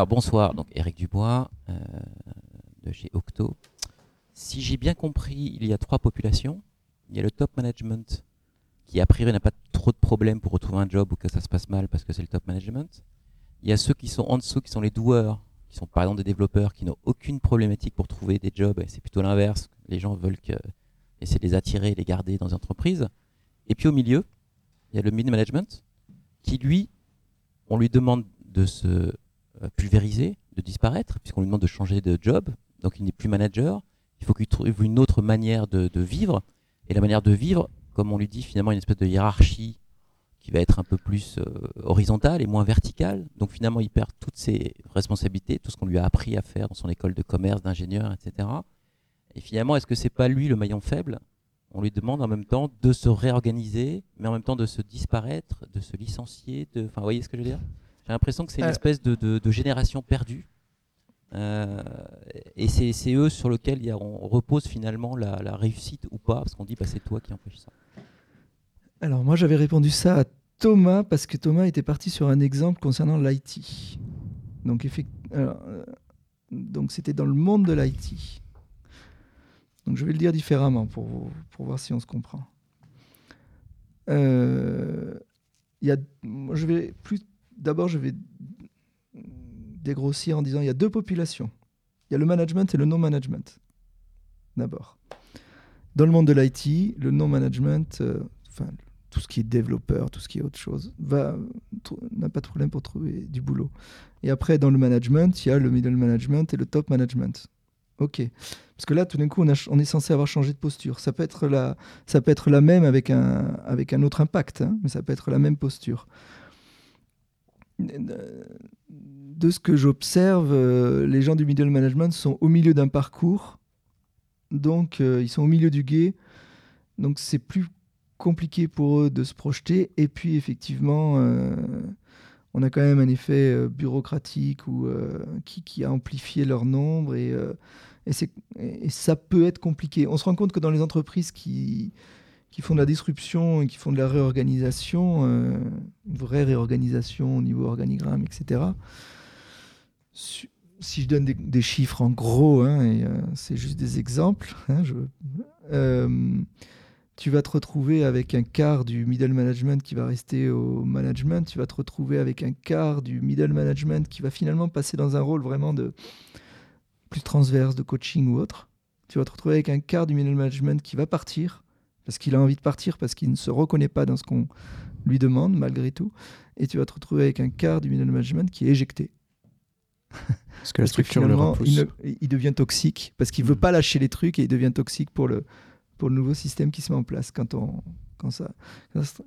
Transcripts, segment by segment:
Alors bonsoir, donc Eric Dubois euh, de chez Octo. Si j'ai bien compris, il y a trois populations. Il y a le top management qui a priori n'a pas trop de problèmes pour retrouver un job ou que ça se passe mal parce que c'est le top management. Il y a ceux qui sont en dessous, qui sont les doueurs, qui sont par exemple des développeurs qui n'ont aucune problématique pour trouver des jobs. C'est plutôt l'inverse. Les gens veulent que, essayer de les attirer et les garder dans les entreprises. Et puis au milieu, il y a le mid management qui lui, on lui demande de se euh, pulvériser, de disparaître, puisqu'on lui demande de changer de job. Donc il n'est plus manager. Il faut qu'il trouve une autre manière de, vivre. Et la manière de vivre, comme on lui dit finalement une espèce de hiérarchie qui va être un peu plus euh, horizontale et moins verticale. Donc finalement, il perd toutes ses responsabilités, tout ce qu'on lui a appris à faire dans son école de commerce, d'ingénieur, etc. Et finalement, est-ce que c'est pas lui le maillon faible? On lui demande en même temps de se réorganiser, mais en même temps de se disparaître, de se licencier. De... Enfin, vous voyez ce que je veux dire? J'ai l'impression que c'est une euh. espèce de, génération perdue. Euh, et c'est eux sur lesquels on repose finalement la, réussite ou pas, parce qu'on dit bah, c'est toi qui empêche ça. Alors moi j'avais répondu ça à Thomas parce que Thomas était parti sur un exemple concernant l'IT. Donc, euh, donc c'était dans le monde de l'IT. Donc je vais le dire différemment pour, pour voir si on se comprend. Euh, y a, je vais plus d'abord je vais dégrossir en disant il y a deux populations. Il y a le management et le non-management. D'abord. Dans le monde de l'IT, le non-management, euh, enfin tout ce qui est développeur, tout ce qui est autre chose, n'a pas de problème pour trouver du boulot. Et après, dans le management, il y a le middle management et le top management. Ok. Parce que là, tout d'un coup, on, on, est censé avoir changé de posture. Ça peut être la, ça peut être la même avec un, avec un autre impact, hein, mais ça peut être la même posture. De ce que j'observe, euh, les gens du middle management sont au milieu d'un parcours, donc euh, ils sont au milieu du guet, donc c'est plus compliqué pour eux de se projeter. Et puis effectivement, euh, on a quand même un effet bureaucratique ou qui, a amplifié leur nombre et et, ça peut être compliqué. On se rend compte que dans les entreprises qui, qui font de la disruption et qui font de la réorganisation, euh, une vraie réorganisation au niveau organigramme, etc. Si je donne des, chiffres en gros, hein, euh, c'est juste des exemples, hein, euh, tu vas te retrouver avec un quart du middle management qui va rester au management, tu vas te retrouver avec un quart du middle management qui va finalement passer dans un rôle vraiment de, plus transverse, de coaching ou autre, tu vas te retrouver avec un quart du middle management qui va partir, parce qu'il a envie de partir, parce qu'il ne se reconnaît pas dans ce qu'on lui demande, malgré tout, et tu vas te retrouver avec un quart du middle management qui est éjecté. Parce que la structure le il, il, devient toxique, parce qu'il ne veut mm. pas lâcher les trucs, et il devient toxique pour le, pour le nouveau système qui se met en place quand on, quand ça,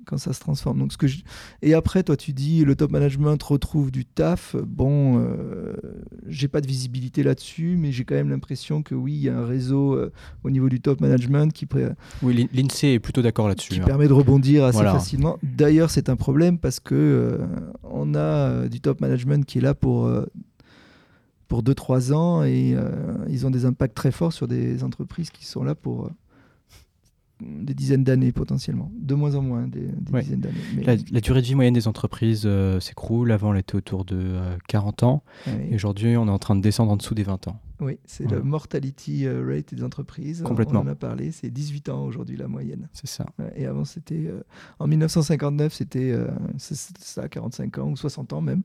quand ça se transforme. Donc, ce que Et après, toi, tu dis le top management retrouve du taf. Bon, euh, j'ai pas de visibilité là-dessus, mais j'ai quand même l'impression que oui, il y a un réseau euh, au niveau du top management qui. Oui, l'INSEE est plutôt d'accord là-dessus. Qui hein. permet de rebondir assez facilement. D'ailleurs, c'est un problème parce que euh, on a du top management qui est là pour pour 2-3 ans et ils ont des impacts très forts sur des entreprises qui sont là pour des dizaines d'années potentiellement, de moins en moins des, dizaines d'années. La, durée de vie moyenne des entreprises euh, s'écroule, avant elle était autour de 40 euh, ans, et aujourd'hui on est en train de descendre en dessous des 20 ans. Oui, c'est le mortality euh, rate des entreprises. Complètement. On en a parlé, c'est 18 ans aujourd'hui la moyenne. C'est ça. Et avant c'était, en 1959 c'était ça, 45 ans ou 60 ans même,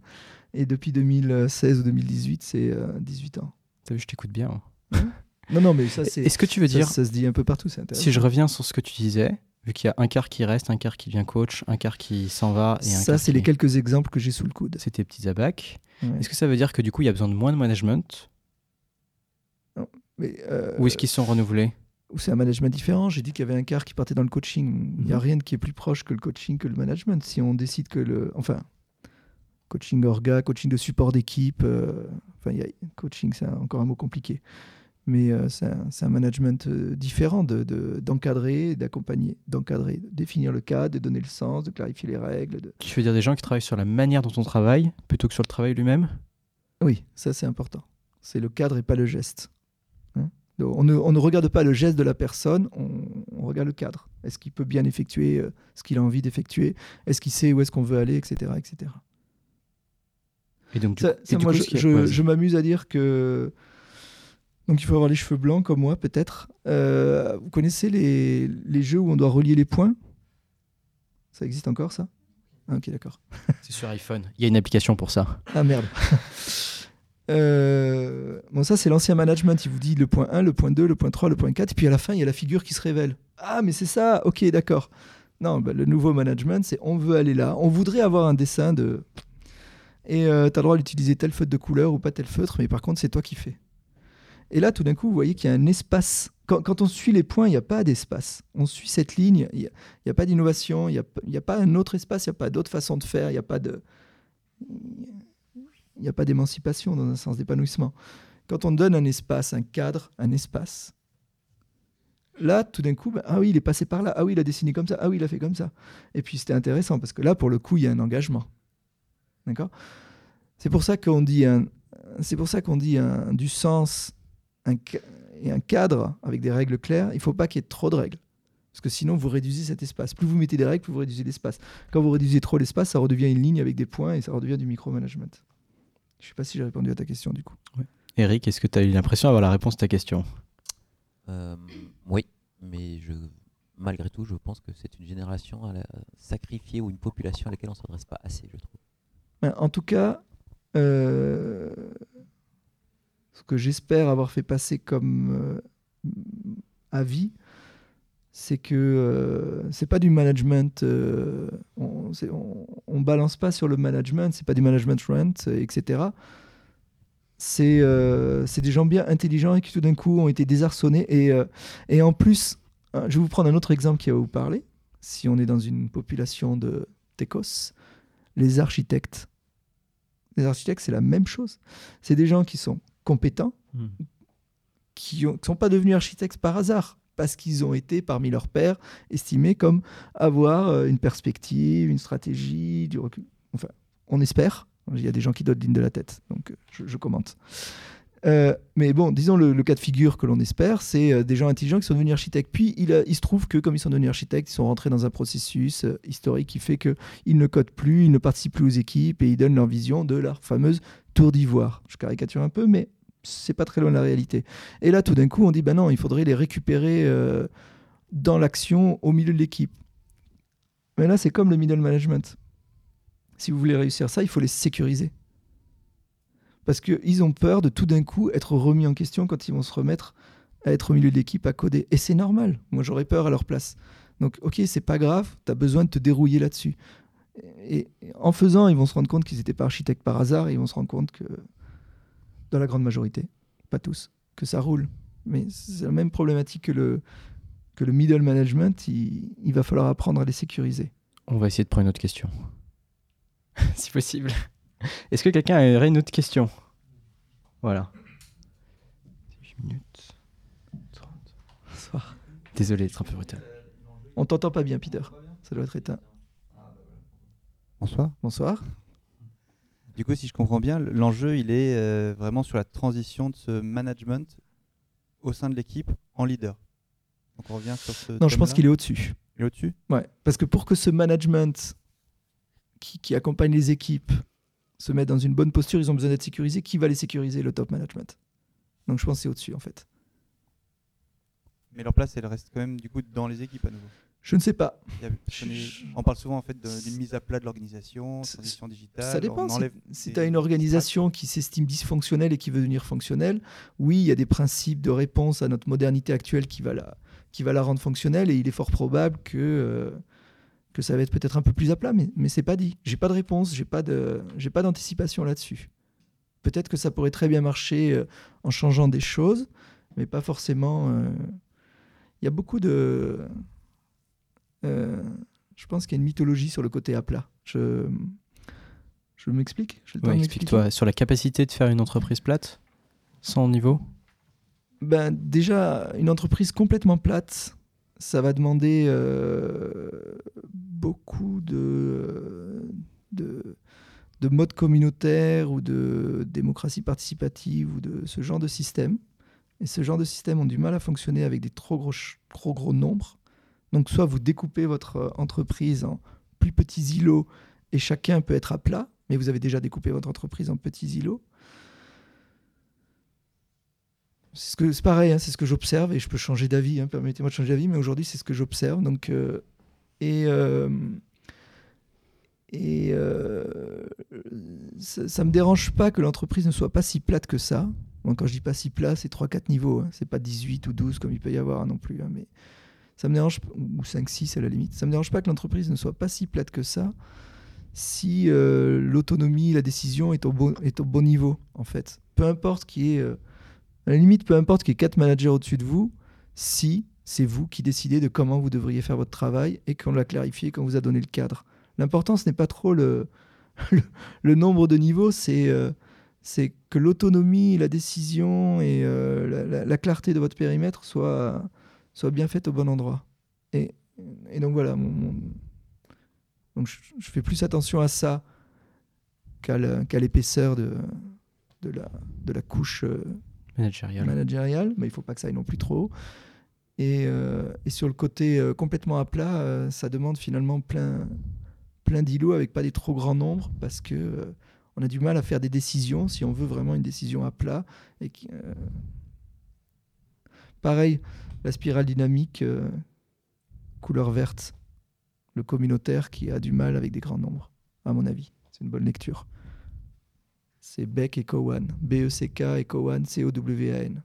et depuis 2016 ou 2018 c'est 18 ans. T'as vu, je t'écoute bien. Hein? Non, non, mais ça, c'est. Est-ce que tu veux dire. Ça se dit un peu partout, c'est Si je reviens sur ce que tu disais, vu qu'il y a un quart qui reste, un quart qui devient coach, un quart qui s'en va. Et ça, c'est les quelques exemples que j'ai sous le coude. Tes petits abacs. Est-ce que ça veut dire que du coup, il y a besoin de moins de management non, mais euh, Ou est-ce qu'ils sont renouvelés? ou c'est un management différent. J'ai dit qu'il y avait un quart qui partait dans le coaching. Il n'y a mhm. rien qui est plus proche que le coaching que le management. Si on décide que le. Enfin, coaching orga, coaching de support d'équipe. Euh, enfin, y a, coaching, c'est encore un mot compliqué mais euh, c'est un, management euh, différent d'encadrer, de, d'accompagner, d'encadrer, de définir le cadre, de donner le sens, de clarifier les règles. De... Tu veux dire des gens qui travaillent sur la manière dont on travaille plutôt que sur le travail lui-même? Oui, ça c'est important. C'est le cadre et pas le geste. Hein. on, ne, on, ne, regarde pas le geste de la personne, on, regarde le cadre. Est-ce qu'il peut bien effectuer euh, ce qu'il a envie d'effectuer? Est-ce qu'il sait où est-ce qu'on veut aller, etc. etc. Et donc, moi, je, m'amuse à dire que. Donc, il faut avoir les cheveux blancs comme moi, peut-être. Euh, vous connaissez les, les, jeux où on doit relier les points? Ça existe encore, ça? Ah, Ok, d'accord. C'est sur iPhone. Il y a une application pour ça. Ah merde. Euh, bon, ça, c'est l'ancien management. Il vous dit le point 1, le point 2, le point 3, le point 4. Et puis à la fin, il y a la figure qui se révèle. Ah, mais c'est ça. Ok, d'accord. Non, bah, le nouveau management, c'est on veut aller là. On voudrait avoir un dessin de. Et euh, tu as le droit d'utiliser tel feutre de couleur ou pas tel feutre, mais par contre, c'est toi qui fais. Et là, tout d'un coup, vous voyez qu'il y a un espace. Quand, on suit les points, il n'y a pas d'espace. On suit cette ligne, il n'y a, pas d'innovation, il n'y a, pas un autre espace, il n'y a pas d'autre façon de faire, il n'y a pas d'émancipation dans un sens d'épanouissement. Quand on donne un espace, un cadre, un espace, là, tout d'un coup, ben, ah oui, il est passé par là, ah oui, il a dessiné comme ça, ah oui, il a fait comme ça. Et puis c'était intéressant parce que là, pour le coup, il y a un engagement. D'accord? C'est pour ça qu'on dit, pour ça qu'on dit du sens un, et un cadre avec des règles claires. Il ne faut pas qu'il y ait trop de règles. Parce que sinon, vous réduisez cet espace. Plus vous mettez des règles, plus vous réduisez l'espace. Quand vous réduisez trop l'espace, ça redevient une ligne avec des points et ça redevient du micromanagement. Je ne sais pas si j'ai répondu à ta question du coup. Eric, est-ce que tu as eu l'impression d'avoir la réponse à ta question? Euh, Oui, mais je, malgré tout, je pense que c'est une génération à sacrifiée ou une population à laquelle on ne s'adresse pas assez, je trouve. Ben, en tout cas, euh, ce que j'espère avoir fait passer comme euh, avis, c'est que euh, c'est pas du management, euh, on, on, balance pas sur le management, c'est pas du management rent, etc. Euh, c'est des gens bien intelligents et qui tout d'un coup ont été désarçonnés. Et, en plus, je vais vous prendre un autre exemple qui va vous parler. Si on est dans une population de Técos, les architectes. Les architectes, c'est la même chose. C'est des gens qui sont compétents, hmm. qui ne sont pas devenus architectes par hasard parce qu'ils ont été, parmi leurs pairs, estimés comme avoir euh, une perspective, une stratégie, du recul. Enfin, on espère. Il y a des gens qui donnent ligne de la tête, donc euh, je, commente. Euh, mais bon, disons le, cas de figure que l'on espère, c'est des gens intelligents qui sont devenus architectes. Puis il, il, se trouve que comme ils sont devenus architectes, ils sont rentrés dans un processus historique qui fait qu'ils ne codent plus, ils ne participent plus aux équipes et ils donnent leur vision de leur fameuse tour d'ivoire. Je caricature un peu, mais c'est pas très loin de la réalité. Et là, tout d'un coup, on dit, ben non, il faudrait les récupérer euh, dans l'action au milieu de l'équipe. Mais là, c'est comme le middle management. Si vous voulez réussir ça, il faut les sécuriser. Parce qu'ils ont peur de tout d'un coup être remis en question quand ils vont se remettre à être au milieu de l'équipe, à coder. Et c'est normal. Moi, j'aurais peur à leur place. Donc, ok, c'est pas grave, tu as besoin de te dérouiller là-dessus. Et, en faisant, ils vont se rendre compte qu'ils n'étaient pas architectes par hasard et ils vont se rendre compte que dans la grande majorité, pas tous, que ça roule. Mais c'est la même problématique que le, que le middle management, il, il va falloir apprendre à les sécuriser. On va essayer de prendre une autre question. si possible. Est-ce que quelqu'un aurait une autre question? Voilà. 18 minutes. 30. Bonsoir. Désolé d'être un peu brutal. On t'entend pas bien, Peter. Ça doit être éteint. Bonsoir. Bonsoir. Du coup, si je comprends bien, l'enjeu, il est euh, vraiment sur la transition de ce management au sein de l'équipe en leader. Donc on revient sur ce. Non, je pense qu'il est au-dessus. Il est au-dessus? Ouais, parce que pour que ce management qui, accompagne les équipes se mette dans une bonne posture, ils ont besoin d'être sécurisés. Qui va les sécuriser? Le top management. Donc je pense que c'est au-dessus, en fait. Mais leur place, elle reste quand même du coup dans les équipes à nouveau. Je ne sais pas. on parle souvent en fait d'une mise à plat de l'organisation, transition digitale. Ça dépend. Si, tu as une organisation qui s'estime dysfonctionnelle et qui veut devenir fonctionnelle, oui, il y a des principes de réponse à notre modernité actuelle qui va la, qui va la rendre fonctionnelle et il est fort probable que, euh, que ça va être peut-être un peu plus à plat, mais, mais c'est pas dit. J'ai pas de réponse, j'ai pas de, j'ai pas d'anticipation là-dessus. Peut-être que ça pourrait très bien marcher euh, en changeant des choses, mais pas forcément. Euh, il y a beaucoup de euh, je pense qu'il y a une mythologie sur le côté à plat. Je, je m'explique? Explique-toi sur la capacité de faire une entreprise plate, sans niveau ben, Déjà, une entreprise complètement plate, ça va demander euh, beaucoup de, de, de modes communautaires ou de démocratie participative ou de ce genre de système. Et ce genre de système ont du mal à fonctionner avec des trop gros, trop gros nombres. Donc soit vous découpez votre euh, entreprise en plus petits îlots et chacun peut être à plat, mais vous avez déjà découpé votre entreprise en petits îlots. C'est ce pareil, hein, c'est ce que j'observe et je peux changer d'avis. hein, Permettez-moi de changer d'avis, mais aujourd'hui c'est ce que j'observe. Donc euh, et euh, et ça, ça me dérange pas que l'entreprise ne soit pas si plate que ça. Quand je dis pas si plat, c'est 3-4 niveaux. hein. C'est pas 18 ou 12 comme il peut y avoir non plus. hein, mais ça me dérange, ou 5-6 à la limite. Ça me dérange pas que l'entreprise ne soit pas si plate que ça si euh, l'autonomie, la décision est au, bon, est au bon niveau, en fait. Peu importe qui est. euh, à la limite, peu importe qu'il y ait quatre managers au-dessus de vous, si c'est vous qui décidez de comment vous devriez faire votre travail et qu'on l'a clarifié, qu'on vous a donné le cadre. L'important, ce n'est pas trop le, nombre de niveaux, c'est euh, c'est que l'autonomie, la décision et euh, la clarté de votre périmètre soient, soient bien faites au bon endroit. Et, et donc voilà, mon- mon, donc je, je fais plus attention à ça qu'à l'épaisseur de, de, la, de la couche euh, Managérial. managériale, mais il faut pas que ça aille non plus trop haut. Et, euh, et sur le côté euh, complètement à plat, ça demande finalement plein, plein d'îlots avec pas des trop grands nombres parce que on a du mal à faire des décisions si on veut vraiment une décision à plat. Et qui, Pareil, la spirale dynamique, euh, couleur verte, le communautaire qui a du mal avec des grands nombres, à mon avis. C'est une bonne lecture. C'est Beck et Cowan. B-E-C-K et Cowan, C-O-W-A-N.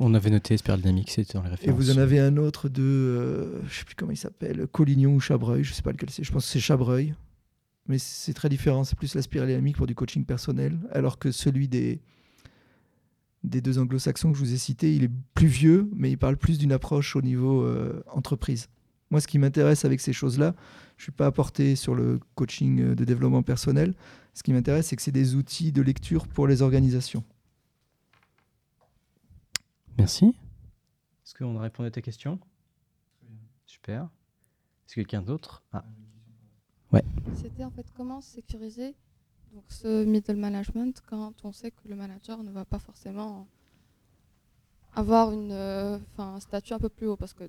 On avait noté Spiral Dynamics, c'était dans les Et vous en avez un autre de, euh, je sais plus comment il s'appelle, Collignon ou Chabreuil, je sais pas lequel c'est, je pense que c'est Chabreuil. Mais c'est très différent, c'est plus la spirale dynamique pour du coaching personnel, alors que celui des, des deux anglo-saxons que je vous ai cités, il est plus vieux, mais il parle plus d'une approche au niveau euh, entreprise. Moi, ce qui m'intéresse avec ces choses-là, je ne suis pas apporté sur le coaching euh, de développement personnel. Ce qui m'intéresse, c'est que c'est des outils de lecture pour les organisations. Merci. Est-ce qu'on a répondu à tes questions Super. Est-ce que quelqu'un d'autre? Ah. C'était en fait comment sécuriser donc, ce middle management quand on sait que le manager ne va pas forcément avoir une, euh, un statut un peu plus haut parce que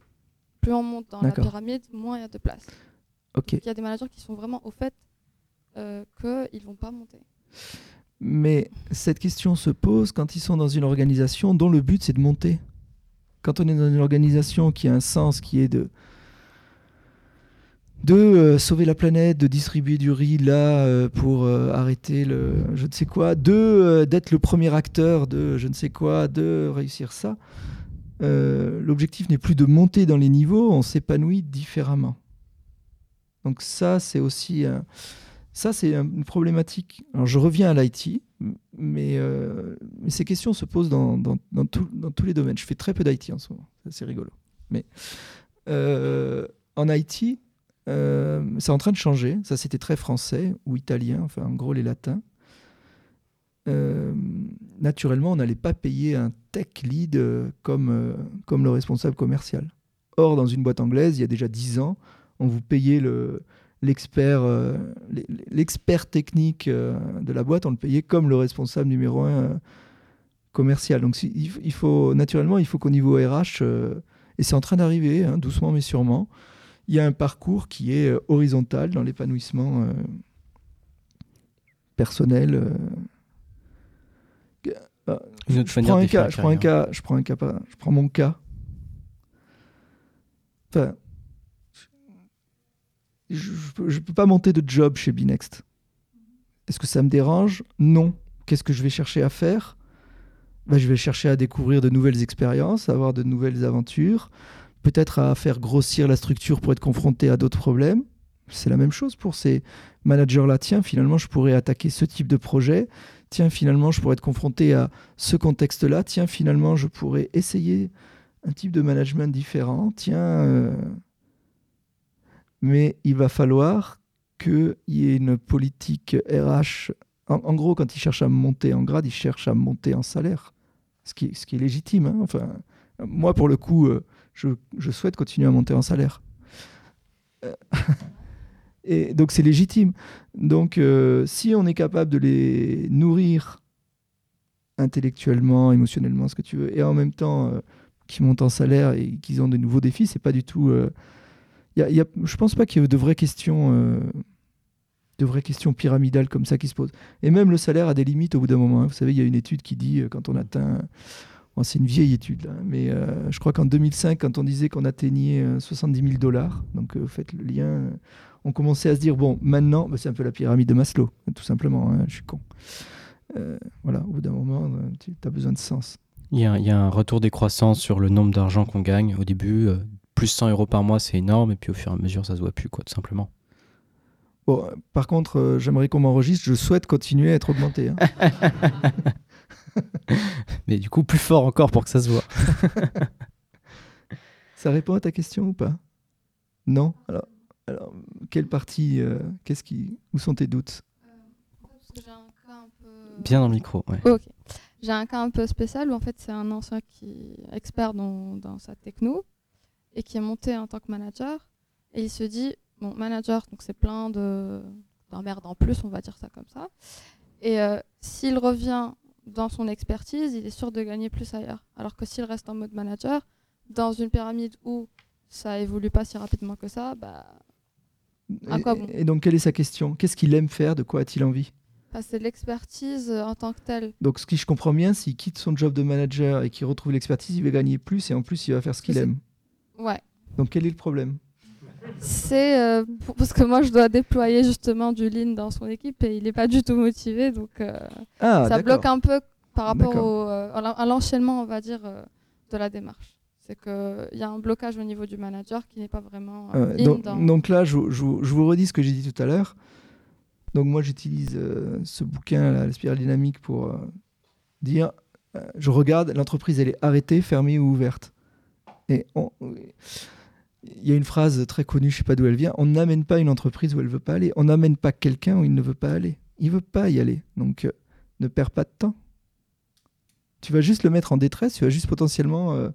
plus on monte dans la pyramide, moins il y a de place. Ok. Il y a des managers qui sont vraiment au fait euh, qu'ils ne vont pas monter. Mais cette question se pose quand ils sont dans une organisation dont le but c'est de monter. Quand on est dans une organisation qui a un sens, qui est de de euh, sauver la planète, de distribuer du riz là euh, pour euh, arrêter le je ne sais quoi, de d'être le premier acteur de je ne sais quoi, de réussir ça. L'objectif n'est plus de monter dans les niveaux, on s'épanouit différemment. Donc ça, c'est aussi ça, c'est un- une problématique. Alors, je reviens à l'IT, mais, ces questions se posent dans, dans, dans tout- dans tous les domaines. Je fais très peu d'IT en ce moment, c'est rigolo. Mais en IT, euh, c'est en train de changer. Ça, c'était très français ou italien, enfin, en gros, les latins. Euh, naturellement, on n'allait pas payer un tech lead euh, comme, euh, comme le responsable commercial. Or, dans une boîte anglaise, il y a déjà 10 ans, on vous payait le, l'expert technique de la boîte, on le payait comme le responsable numéro un euh, commercial. Donc il, faut naturellement, il faut qu'au niveau RH, et c'est en train d'arriver, hein, doucement mais sûrement, il y a un parcours qui est euh, horizontal dans l'épanouissement euh, personnel. euh. Une autre je, prends un cas, je prends un cas, je prends un cas, par- je prends mon cas. Enfin, je ne peux, pas monter de job chez Binext. Est-ce que ça me dérange? Non. Qu'est-ce que je vais chercher à faire? Ben, Je vais chercher à découvrir de nouvelles expériences, à avoir de nouvelles aventures, peut-être à faire grossir la structure pour être confronté à d'autres problèmes. C'est la même chose pour ces managers-là. Tiens, finalement, je pourrais attaquer ce type de projet. Tiens, finalement, je pourrais être confronté à ce contexte-là. Tiens, finalement, je pourrais essayer un type de management différent. Tiens, euh, mais il va falloir qu'il y ait une politique RH. En, gros, quand ils cherchent à monter en grade, ils cherchent à monter en salaire, ce qui, est- ce qui est légitime. hein. Enfin, moi, pour le coup, euh, je, souhaite continuer à monter en salaire. Euh, Et donc, c'est légitime. Donc, euh, si on est capable de les nourrir intellectuellement, émotionnellement, ce que tu veux, et en même temps euh, qu'ils montent en salaire et qu'ils ont de nouveaux défis, c'est pas du tout. euh, y a- je pense pas qu'il y ait de vraies questions. de vraies questions pyramidales comme ça qui se posent. Et même le salaire a des limites au bout d'un moment. Hein. Vous savez, il y a une étude qui dit quand on atteint. C'est une vieille étude, là, mais euh, je crois qu'en 2005, quand on disait qu'on atteignait 70 000 dollars, donc vous faites le lien, on commençait à se dire bon, maintenant, bah, c'est un peu la pyramide de Maslow, tout simplement. Hein, je suis con. voilà, au bout d'un moment, tu as besoin de sens. Il y, a, il y, a, un retour décroissant sur le nombre d'argent qu'on gagne. Au début, plus 100 euros par mois, c'est énorme, et puis au fur et à mesure, ça se voit plus, quoi, tout simplement. Bon, par contre, euh, j'aimerais qu'on m'enregistre, je souhaite continuer à être augmenté. Hein. Mais du coup, plus fort encore pour que ça se voit. ça répond à ta question ou pas? Non? Alors, alors, quelle partie euh, Qu'est-ce qui Où sont tes doutes? Bien dans le micro, ouais. Ok. J'ai un cas un peu spécial où en fait c'est un ancien qui est expert dans, dans sa techno et qui est monté en tant que manager. Et il se dit, bon, manager, donc c'est plein de merde en plus, on va dire ça comme ça. Et euh, s'il revient dans son expertise, il est sûr de gagner plus ailleurs. Alors que s'il reste en mode manager, dans une pyramide où ça évolue pas si rapidement que ça, bah, à quoi bon Et donc, quelle est sa question? Qu'est-ce qu'il aime faire? De quoi a-t-il envie? Bah, C'est l'expertise euh, en tant que telle. Donc, ce qui je comprends bien, s'il quitte son job de manager et qu'il retrouve l'expertise, il va gagner plus et en plus, il va faire ce qu'il aime. Ouais. Donc quel est le problème? C'est euh, parce que moi je dois déployer justement du lean dans son équipe et il n'est pas du tout motivé, donc euh, ah, ça bloque un peu par rapport euh, à l'enchaînement, on va dire, de la démarche. C'est qu'il y a un blocage au niveau du manager qui n'est pas vraiment. Donc, donc, là, je, vous redis ce que j'ai dit tout à l'heure. Donc moi j'utilise ce bouquin, la spirale dynamique, pour dire, je regarde, l'entreprise elle est arrêtée, fermée ou ouverte. Et il y a une phrase très connue, je ne sais pas d'où elle vient, on n'amène pas une entreprise où elle ne veut pas aller, on n'amène pas quelqu'un où il ne veut pas aller. Il ne veut pas y aller, donc euh, ne perds pas de temps. Tu vas juste le mettre en détresse, tu vas juste potentiellement... Euh,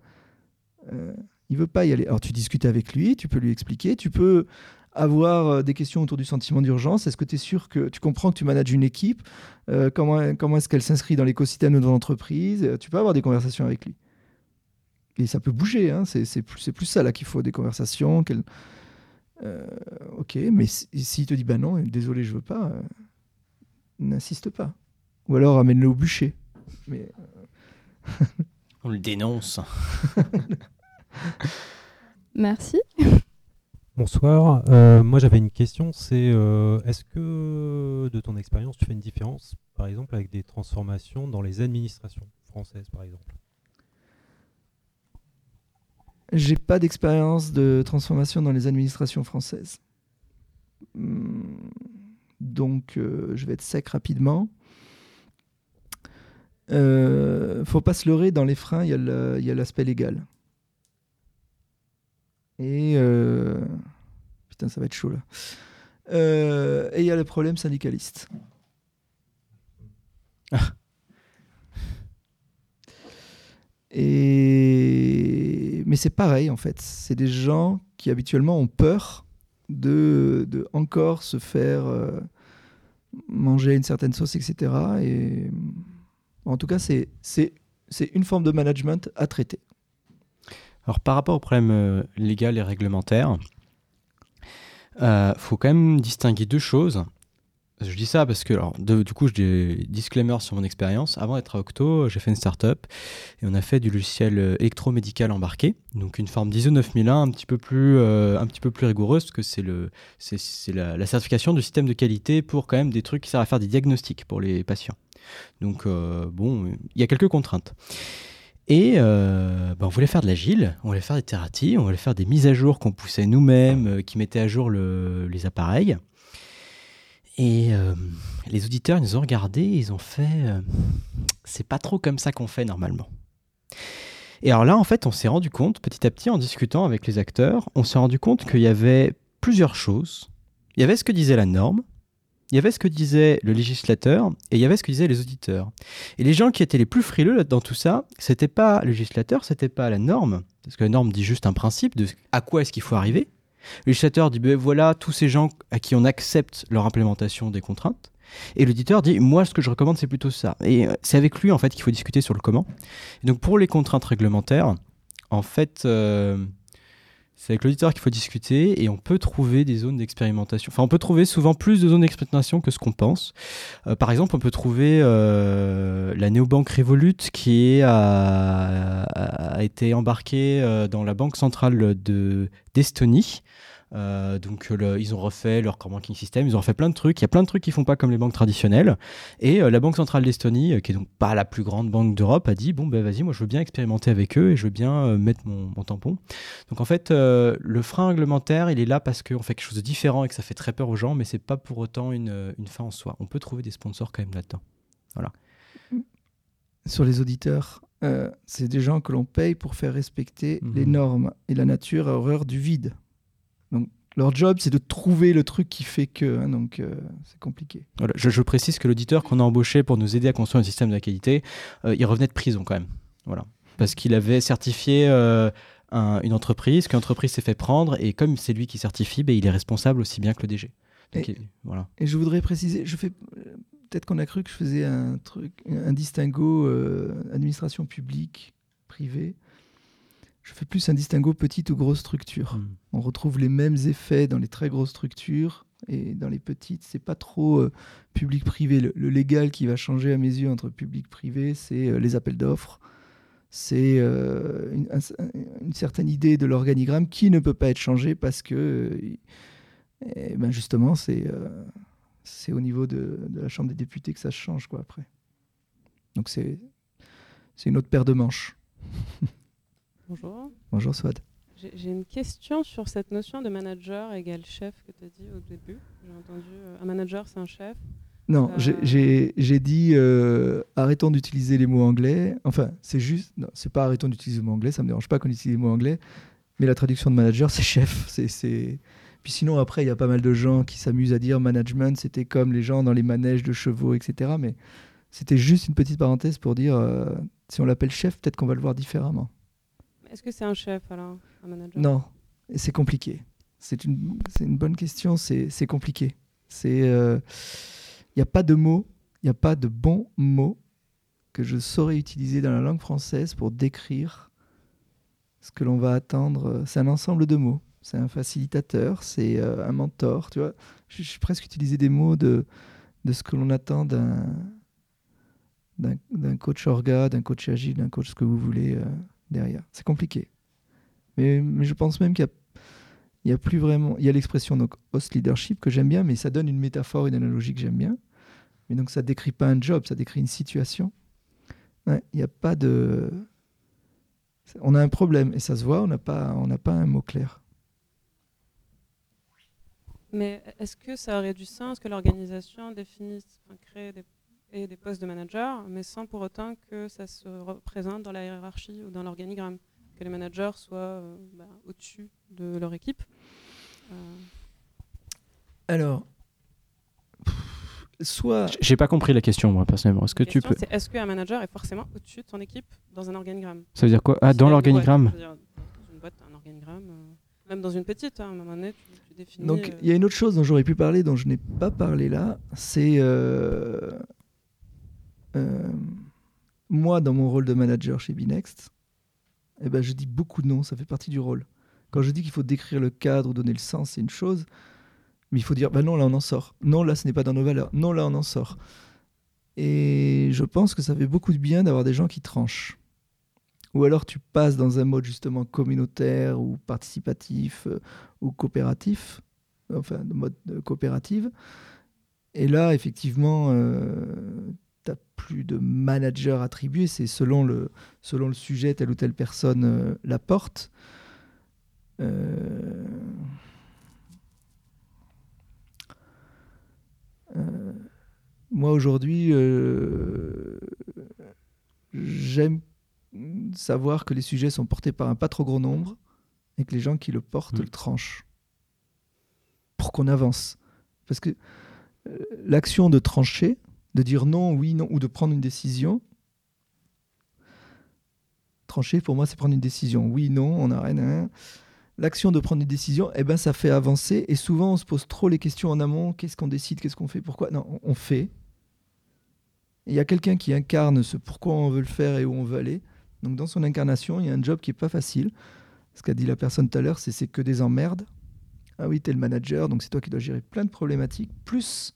euh, il veut pas y aller. Alors tu discutes avec lui, tu peux lui expliquer, tu peux avoir des questions autour du sentiment d'urgence. Est-ce que tu es sûr que tu comprends que tu manages une équipe Comment, comment est-ce qu'elle s'inscrit dans l'écosystème de l'entreprise Tu peux avoir des conversations avec lui et ça peut bouger, hein, c'est plus, plus ça là qu'il faut, des conversations. Euh, ok, mais s'il te dit bah non, désolé, je veux pas, euh, n'insiste pas. Ou alors amène-le au bûcher. Mais, euh, On le dénonce. Merci. Bonsoir. moi, j'avais une question. C'est est-ce que, de ton expérience, tu fais une différence, par exemple, avec des transformations dans les administrations françaises, par exemple? J'ai pas d'expérience de transformation dans les administrations françaises. Hmm. Donc, euh, je vais être sec rapidement. Euh, faut pas se leurrer, dans les freins, il y a l'aspect légal. Et. Euh, putain, ça va être chaud là. Euh, et il y a le problème syndicaliste. Et... Mais c'est pareil en fait. C'est des gens qui habituellement ont peur de, de encore se faire euh, manger une certaine sauce, etc. Et en tout cas, c'est une forme de management à traiter. Alors par rapport au problème euh, légal et réglementaire, il euh, faut quand même distinguer deux choses. Je dis ça parce que, alors, du coup, j'ai disclaimer sur mon expérience. Avant d'être à Octo, j'ai fait une startup et on a fait du logiciel euh, électromédical embarqué, donc une forme d'ISO 9001 un petit peu plus, euh, un petit peu plus rigoureuse parce que c'est le, c'est la, certification du système de qualité pour quand même des trucs qui servent à faire des diagnostics pour les patients. Donc euh, bon, il y a quelques contraintes. Et ben, on voulait faire de l'agile, on voulait faire des thérapies, on voulait faire des mises à jour qu'on poussait nous-mêmes, qui mettaient à jour le, les appareils. Et euh, les auditeurs, ils nous ont regardés, ils ont fait euh, c'est pas trop comme ça qu'on fait normalement. Et alors là, en fait, on s'est rendu compte, petit à petit, en discutant avec les acteurs, on s'est rendu compte qu'il y avait plusieurs choses. Il y avait ce que disait la norme, il y avait ce que disait le législateur, et il y avait ce que disaient les auditeurs. Et les gens qui étaient les plus frileux dans tout ça, c'était pas le législateur, c'était pas la norme, parce que la norme dit juste un principe de à quoi est-ce qu'il faut arriver. Le législateur dit ben voilà tous ces gens à qui on accepte leur implémentation des contraintes. Et l'éditeur dit moi ce que je recommande c'est plutôt ça. Et euh, c'est avec lui en fait qu'il faut discuter sur le comment. donc pour les contraintes réglementaires, en fait, euh, C'est avec l'auditeur qu'il faut discuter et on peut trouver des zones d'expérimentation. Enfin, on peut trouver souvent plus de zones d'expérimentation que ce qu'on pense. Euh, par exemple, on peut trouver euh, la néobanque Revolut qui a, été embarquée euh, dans la banque centrale d'Estonie. Euh, donc ils ont refait leur core banking system, ils ont refait plein de trucs. Il y a plein de trucs qui font pas comme les banques traditionnelles. Et euh, la Banque centrale d'Estonie, euh, qui est donc pas la plus grande banque d'Europe, a dit bon ben vas-y, moi je veux bien expérimenter avec eux et je veux bien mettre mon, tampon. Donc en fait, le frein réglementaire, il est là parce qu'on fait quelque chose de différent et que ça fait très peur aux gens, mais c'est pas pour autant une, une fin en soi. On peut trouver des sponsors quand même là-dedans. Voilà. Sur les auditeurs, c'est des gens que l'on paye pour faire respecter mhm. les normes et la nature à horreur du vide. Donc, leur job, c'est de trouver le truc qui fait que. Hein, donc, euh, c'est compliqué. Voilà, je, précise que l'auditeur qu'on a embauché pour nous aider à construire un système de qualité, euh, il revenait de prison quand même. Voilà. Parce qu'il avait certifié euh, une entreprise, qu'une entreprise s'est fait prendre, et comme c'est lui qui certifie, ben, il est responsable aussi bien que le DG. et, voilà. et je voudrais préciser, je fais peut-être qu'on a cru que je faisais un truc, un distinguo administration publique, privée je fais plus un distinguo petite ou grosse structure. Hmm. On retrouve les mêmes effets dans les très grosses structures et dans les petites, c'est pas trop euh, public-privé. Le, légal qui va changer à mes yeux entre public-privé, c'est euh, les appels d'offres, c'est euh, une, certaine idée de l'organigramme qui ne peut pas être changée parce que, eh ben justement, c'est c'est au niveau de, de, la Chambre des députés que ça se change quoi après. Donc c'est c'est une autre paire de manches. Bonjour. Bonjour Swad. J'ai une question sur cette notion de manager égale chef que tu as dit au début. J'ai entendu euh, un manager c'est un chef. Non, euh, j'ai dit euh, arrêtons d'utiliser les mots anglais. Enfin, c'est juste, non, c'est pas arrêtons d'utiliser les mots anglais, ça me dérange pas qu'on utilise les mots anglais, mais la traduction de manager c'est chef. C'est puis sinon après il y a pas mal de gens qui s'amusent à dire management c'était comme les gens dans les manèges de chevaux, etc. Mais c'était juste une petite parenthèse pour dire si on l'appelle chef, peut-être qu'on va le voir différemment. Est-ce que c'est un chef alors, un manager? Non, c'est compliqué. C'est une, une, bonne question, c'est compliqué. Il n'y euh, a pas de mots, il n'y a pas de bons mots que je saurais utiliser dans la langue française pour décrire ce que l'on va attendre. C'est un ensemble de mots. C'est un facilitateur, c'est euh, un mentor. Tu vois, je, suis presque utilisé des mots de, de ce que l'on attend d'un d'un coach orga, d'un coach agile, d'un coach ce que vous voulez. Euh derrière. C'est compliqué. Mais, je pense même qu'il y, a, plus vraiment. Il y a l'expression donc host leadership que j'aime bien, mais ça donne une métaphore, une analogie que j'aime bien. Mais donc ça décrit pas un job, ça décrit une situation. Il n'y a pas de. On a un problème et ça se voit, on n'a pas, on n'a pas un mot clair. Mais est-ce que ça aurait du sens que l'organisation définisse, crée des et des postes de manager, mais sans pour autant que ça se représente dans la hiérarchie ou dans l'organigramme, que les managers soient euh, bah, au-dessus de leur équipe. Euh. Alors, soit. J'ai pas compris la question, moi, personnellement. Est-ce que tu peux. Est-ce qu'un manager est forcément au-dessus de son équipe dans un organigramme? Ça veut dire quoi? Ah, dans l'organigramme Dans une boîte, un organigramme. Euh, même dans une petite, hein, à un moment donné, tu, définis. Donc, il y a une autre chose dont j'aurais pu parler, dont je n'ai pas parlé là, c'est euh, moi, dans mon rôle de manager chez Binext, eh ben, je dis beaucoup de noms, ça fait partie du rôle. Quand je dis qu'il faut décrire le cadre ou donner le sens, c'est une chose, mais il faut dire, bah non, là on en sort. Non, là ce n'est pas dans nos valeurs. Non, là on en sort. Et je pense que ça fait beaucoup de bien d'avoir des gens qui tranchent. Ou alors tu passes dans un mode justement communautaire ou participatif euh, ou coopératif, enfin de mode euh, coopérative. Et là, effectivement, n'as plus de manager attribué, c'est selon le, selon le sujet, telle ou telle personne euh, la porte. Euh, euh, moi aujourd'hui, j'aime savoir que les sujets sont portés par un pas trop gros nombre et que les gens qui le portent mmh. le tranchent pour qu'on avance. Parce que l'action de trancher, de dire non, oui, non, ou de prendre une décision. Trancher, pour moi, c'est prendre une décision. Oui, non, on a rien. L'action de prendre une décision, eh ben, ça fait avancer. Et souvent, on se pose trop les questions en amont. Qu'est-ce qu'on décide? Qu'est-ce qu'on fait? Pourquoi? Non, on fait. Il y a quelqu'un qui incarne ce pourquoi on veut le faire et où on veut aller. Donc, dans son incarnation, il y a un job qui n'est pas facile. ce qu'a dit la personne tout à l'heure, c'est c'est que des emmerdes. Ah oui, tu es le manager, donc c'est toi qui dois gérer plein de problématiques. Plus,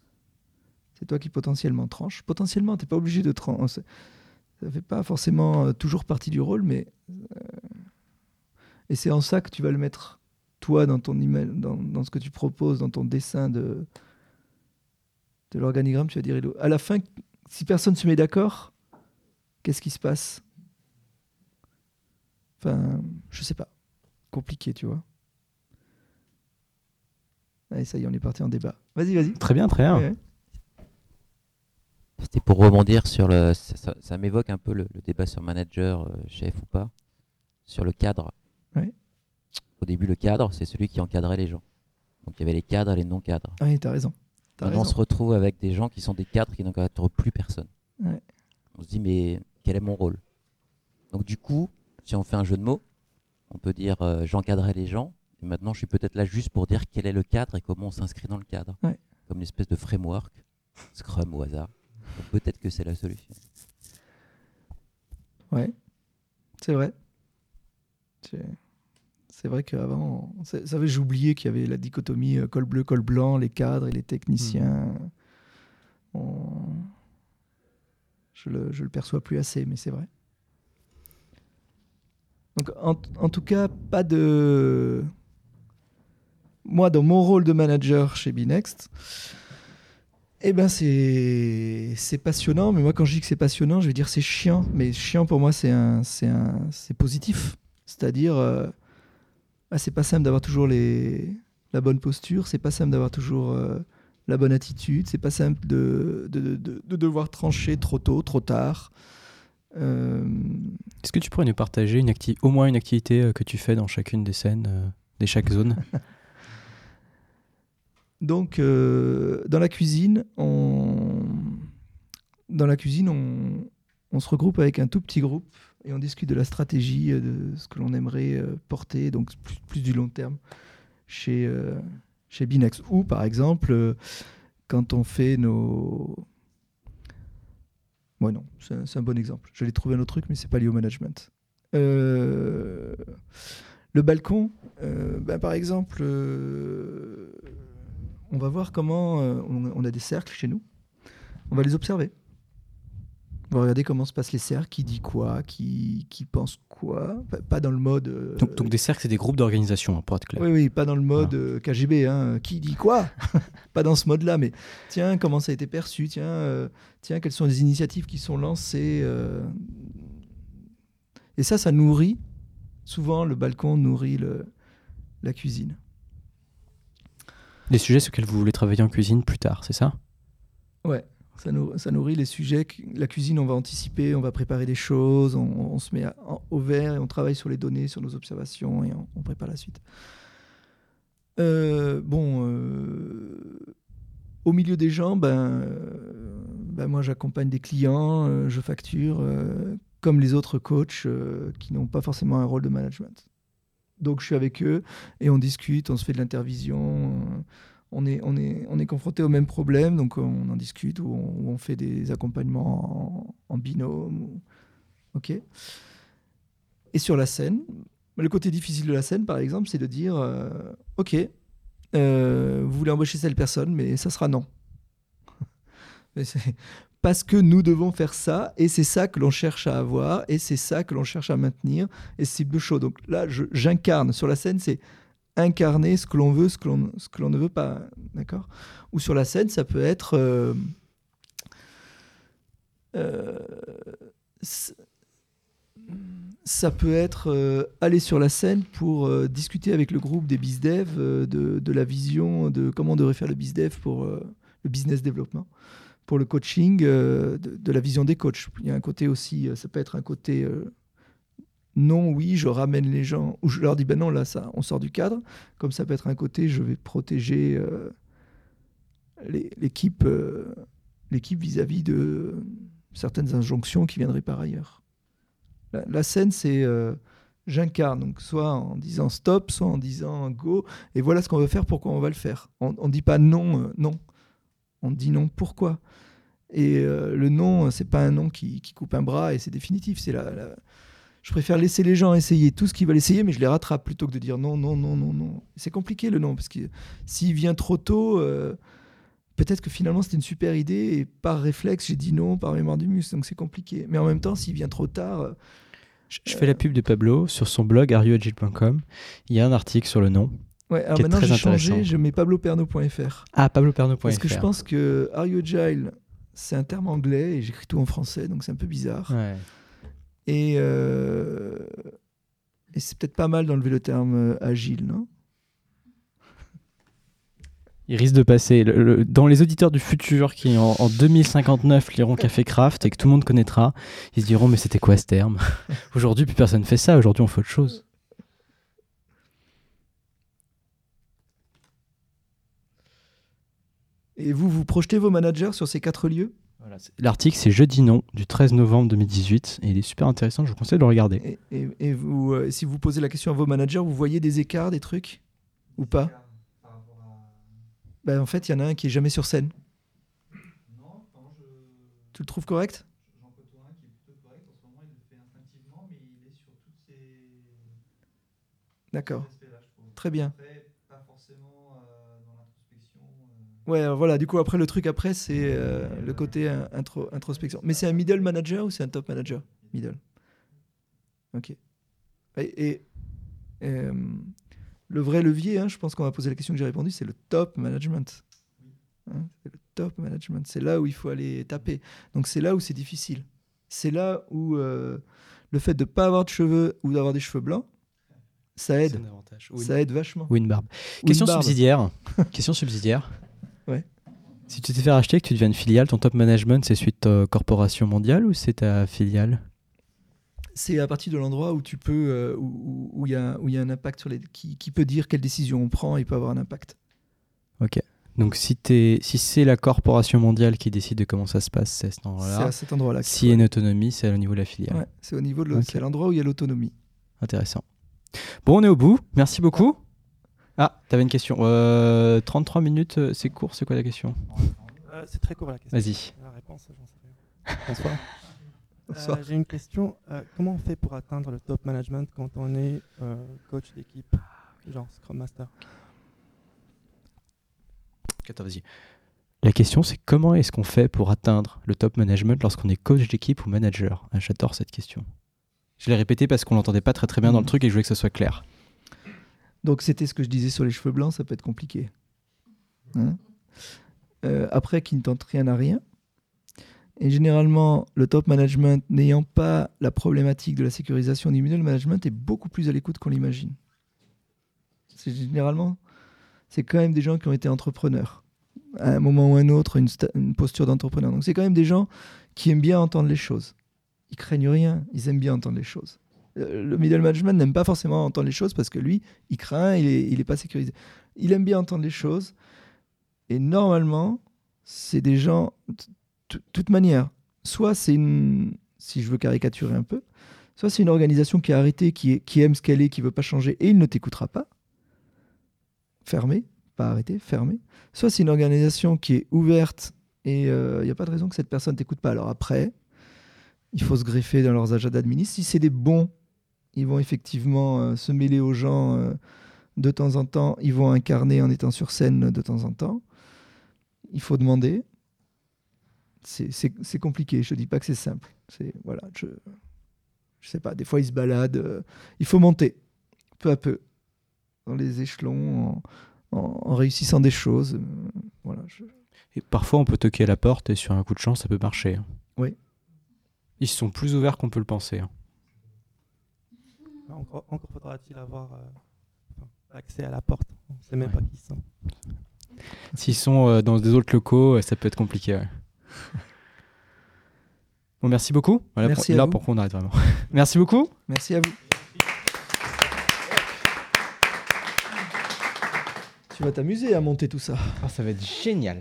c'est toi qui potentiellement tranche. Potentiellement, tu n'es pas obligé de trancher. Ça ne fait pas forcément euh, toujours partie du rôle, mais. Euh, et c'est en ça que tu vas le mettre, toi, dans ton email, dans, dans ce que tu proposes, dans ton dessin de, de l'organigramme. Tu vas dire, à la fin, si personne ne se met d'accord, qu'est-ce qui se passe? Enfin, je sais pas. Compliqué, tu vois. Allez, ça y est, on est parti en débat. Vas-y, vas-y. Très bien, très bien. C'était pour rebondir sur le. Ça, m'évoque un peu le, débat sur manager, euh, chef ou pas, sur le cadre. Au début, le cadre, c'est celui qui encadrait les gens. Donc il y avait les cadres et les non-cadres. Oui, t'as raison. on se retrouve avec des gens qui sont des cadres qui n'encadrent plus personne. On se dit, mais quel est mon rôle? Donc du coup, si on fait un jeu de mots, on peut dire euh, j'encadrais les gens, et maintenant je suis peut-être là juste pour dire quel est le cadre et comment on s'inscrit dans le cadre. Comme une espèce de framework, Scrum au hasard. Peut-être que c'est la solution. Ouais, c'est vrai. C'est vrai qu'avant, oublié qu'il y avait la dichotomie euh, col bleu, col blanc, les cadres et les techniciens. Hmm. Je, le, je le perçois plus assez, mais c'est vrai. Donc, en, tout cas, pas de. Moi, dans mon rôle de manager chez Binext, eh ben c'est c'est passionnant. Mais moi, quand je dis que c'est passionnant, je vais dire c'est chiant. Mais chiant pour moi, c'est un c'est un c'est positif. C'est-à-dire, euh, ah, c'est pas simple d'avoir toujours les la bonne posture. C'est pas simple d'avoir toujours euh, la bonne attitude. C'est pas simple de de, de, de, devoir trancher trop tôt, trop tard. Euh, Est-ce que tu pourrais nous partager une au moins une activité que tu fais dans chacune des scènes, des chaque zone? Donc, dans la cuisine, on... dans la cuisine, on... se regroupe avec un tout petit groupe et on discute de la stratégie, de ce que l'on aimerait porter, donc plus, du long terme chez, chez Binex. Ou par exemple, quand on fait nos Ouais, non, c'est un, bon exemple. J'allais trouver un autre truc, mais c'est pas lié au management. Euh, le balcon, euh, ben, par exemple, euh, on va voir comment on, a des cercles chez nous. On va les observer. On va regarder comment se passent les cercles, qui dit quoi, qui, qui pense quoi. Pas dans le mode. Euh, donc, des cercles, c'est des groupes d'organisation, hein, pour être clair. Oui, oui, pas dans le mode euh, KGB. Hein, qui dit quoi Pas dans ce mode-là, mais tiens, comment ça a été perçu Tiens, euh, tiens, quelles sont les initiatives qui sont lancées Et ça, ça nourrit. Souvent, le balcon nourrit le, la cuisine. Les sujets sur lesquels vous voulez travailler en cuisine plus tard, c'est ça? Ouais. Ça, nourrit les sujets. La cuisine, on va anticiper, on va préparer des choses, on, se met au vert et on travaille sur les données, sur nos observations et on, prépare la suite. Euh, bon, euh, au milieu des gens, ben, ben moi j'accompagne des clients, euh, je facture, comme les autres coachs qui n'ont pas forcément un rôle de management. Donc je suis avec eux et on discute, on se fait de l'intervision on est, on est, on est confronté au même problème, donc on en discute ou on, fait des accompagnements en, binôme. Ok. Et sur la scène, le côté difficile de la scène, par exemple, c'est de dire euh, Ok, euh, vous voulez embaucher cette personne, mais ça sera non. parce que nous devons faire ça, et c'est ça que l'on cherche à avoir, et c'est ça que l'on cherche à maintenir, et c'est de chaud. Donc là, j'incarne sur la scène, c'est incarner ce que l'on veut, ce que l'on, ne veut pas. D'accord? Ou sur la scène, ça peut être. Euh, euh, ça peut être euh, aller sur la scène pour discuter avec le groupe des bizdev de, de, la vision de comment on devrait faire le bizdev pour le business développement, pour le coaching, de, de, la vision des coachs. Il y a un côté aussi, ça peut être un côté non, oui, je ramène les gens, ou je leur dis, ben non, là, ça, on sort du cadre. Comme ça peut être un côté, je vais protéger euh, l'équipe euh, vis-à-vis de certaines injonctions qui viendraient par ailleurs. La, scène, c'est euh, j'incarne, donc soit en disant stop, soit en disant go, et voilà ce qu'on veut faire, pourquoi on va le faire. On ne dit pas non, non. On dit non, pourquoi? Et le non, c'est pas un non qui, coupe un bras et c'est définitif. C'est la, Je préfère laisser les gens essayer tout ce qu'ils veulent essayer, mais je les rattrape plutôt que de dire non, non, non, non, non. C'est compliqué le non, parce que s'il vient trop tôt, euh, peut-être que finalement c'était une super idée et par réflexe j'ai dit non, par mémoire du muscle, donc c'est compliqué. Mais en même temps, s'il vient trop tard. euh, Je, je fais la pub de Pablo sur son blog ariuagile.com. Il y a un article sur le nom. Ouais, alors maintenant j'ai changé, je mets pabloperno.fr. Ah, pabloperno.fr. Parce que je pense que Are You Agile, c'est un terme anglais et j'écris tout en français, donc c'est un peu bizarre. Ouais. Et, euh, et c'est peut-être pas mal d'enlever le terme euh, agile, non? Il risque de passer. le- le- dans les auditeurs du futur qui, en, en 2059, liront Café Craft et que tout le monde connaîtra, ils se diront Mais c'était quoi ce terme? Aujourd'hui, plus personne fait ça. Aujourd'hui, on fait autre chose. Et vous, vous projetez vos managers sur ces quatre lieux? Voilà, c'est- L'article, c'est Jeudi Non, du 13 novembre 2018. Et il est super intéressant. Je vous conseille de le regarder. Et, et- et vous, euh, si vous posez la question à vos managers, vous voyez des écarts, des trucs? Ou pas? Ben, En fait, il y en a un qui est jamais sur scène. Tu le trouves correct? D'accord. Très bien. Ouais, alors voilà, du coup, après, le truc après, c'est euh, le côté euh, intro- introspection. Mais c'est un middle manager ou c'est un top manager? Middle. Ok. Et, et, euh, le vrai levier, hein, je pense qu'on va poser la question que j'ai répondu, c'est le top management. Hein, c'est le top management. C'est là où il faut aller taper. Donc c'est là où c'est difficile. C'est là où euh, le fait de ne pas avoir de cheveux ou d'avoir des cheveux blancs, ça aide. Ça aide vachement. Ou une barbe. Ou Question une barbe. subsidiaire. Question subsidiaire. Ouais. Si tu t'es fait racheter, que tu deviens une filiale, ton top management, c'est suite euh, corporation mondiale ou c'est ta filiale? C'est à partir de l'endroit où tu peux, euh, où- il y, il y a un impact sur les, qui, qui peut dire quelle décision on prend et peut avoir un impact. Ok. Donc si, si c'est la corporation mondiale qui décide de comment ça se passe, c'est à cet C'est endroit-là. à cet endroit-là. qu'il S'il y a une autonomie, c'est au niveau de la filiale. Ouais, c'est au niveau de c'est l'endroit où il y a l'autonomie. Intéressant. Bon, on est au bout. Merci beaucoup. Ah, t'avais une question. Euh, 33 minutes, euh, c'est court, c'est quoi la question? Euh, c'est très court la question. Vas-y. La réponse, j'en sais rien. Bonsoir. Bonsoir. Euh, J'ai une question. Comment on fait pour atteindre le top management quand on est coach d'équipe, genre Scrum Master? Attends, vas-y. La question, c'est comment est-ce qu'on fait pour atteindre le top management lorsqu'on est coach d'équipe ou manager? Ah, J'adore cette question. Je l'ai répété parce qu'on l'entendait pas très très bien dans le Mhm. truc et je voulais que ce soit clair. Donc c'était ce que je disais sur les cheveux blancs, ça peut être compliqué. Hein Euh, après, qui ne tente rien à rien. Et généralement, le top management n'ayant pas la problématique de la sécurisation du middle management est beaucoup plus à l'écoute qu'on l'imagine. C'est généralement, c'est quand même des gens qui ont été entrepreneurs à un moment ou un autre, une, une posture d'entrepreneur. Donc c'est quand même des gens qui aiment bien entendre les choses. Ils craignent rien, ils aiment bien entendre les choses. Euh, Le middle management n'aime pas forcément entendre les choses parce que lui, il craint, il est, il est pas sécurisé. Il aime bien entendre les choses. Et normalement, c'est des gens, de toute manière, soit c'est une, si je veux caricaturer un peu, soit c'est une organisation qui est arrêtée, qui, est- qui aime ce qu'elle est, qui veut pas changer, et il ne t'écoutera pas. Fermé, pas arrêté, fermé. Soit c'est une organisation qui est ouverte et il n'y a pas de raison que cette personne t'écoute pas. Alors après, il faut se greffer dans leurs agendas d'administration. Si c'est des bons, ils vont effectivement euh, se mêler aux gens euh, de temps en temps. Ils vont incarner en étant sur scène de temps en temps. Il faut demander. C'est- compliqué. Je ne dis pas que c'est simple. C'est voilà. Je je sais pas. Des fois, ils se baladent. euh, il faut monter peu à peu dans les échelons en, en- en réussissant des choses. voilà. je- Et parfois, on peut toquer à la porte et sur un coup de chance, ça peut marcher. hein. Oui. Ils sont plus ouverts qu'on peut le penser. Encore, encore faudra-t-il avoir euh, enfin, accès à la porte. On ne sait même pas qui ils sont. S'ils sont euh, dans des autres locaux, euh, ça peut être compliqué. ouais. bon, merci beaucoup. Voilà Merci pour, à là vous. pour qu'on arrête vraiment. merci beaucoup. Merci à vous. Tu vas t'amuser à monter tout ça. Ah, ça va être génial.